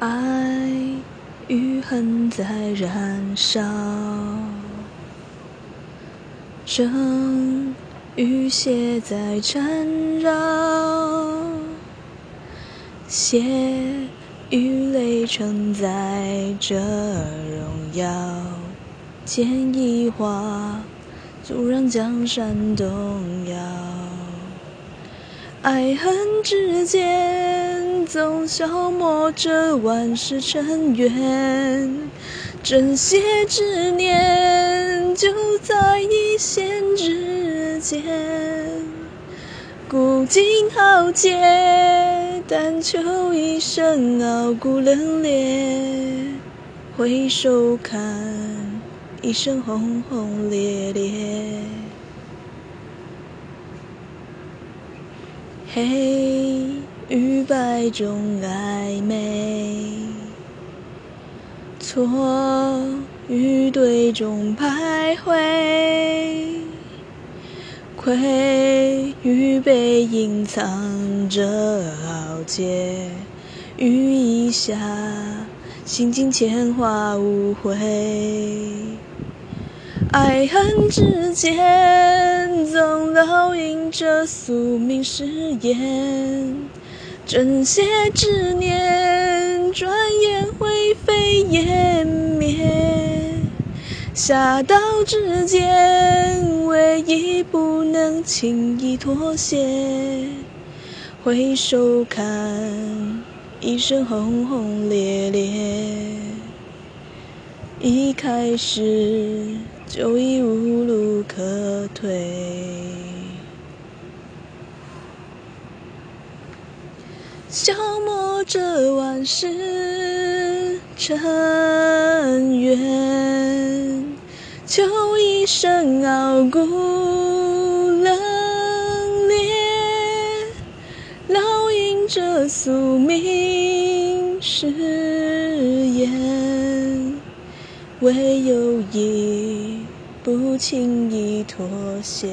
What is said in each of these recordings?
爱与恨在燃烧，正与邪在缠绕，血与泪承载着荣耀，剑一划，阻让江山动摇。爱恨之间，总消磨着万世尘缘。真邪之念，就在一线之间。古今豪杰，但求一生傲骨冷冽。回首看，一生轰轰烈烈。黑与白中暧昧，错与对中徘徊，亏与被隐藏着傲杰，雨一下，心境铅华无悔。爱恨之间，总烙印着宿命誓言。真邪之念，转眼灰飞烟灭。侠盗之间，唯一不能轻易妥协。回首看，一生轰轰烈烈。一开始。就已无路可退，消磨着万世尘缘，求一生傲骨冷冽，烙印着宿命誓言，唯有一。不轻易妥协，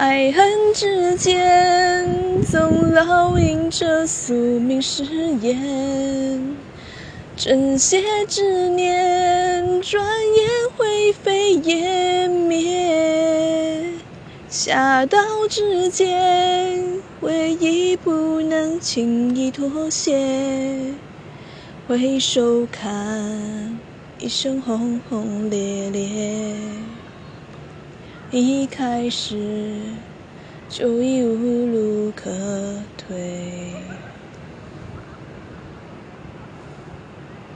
爱恨之间总烙印着宿命誓言。真邪之念，转眼灰飞烟灭。侠盗之间，唯一不能轻易妥协。回首看。一生轰轰烈烈，一开始就已无路可。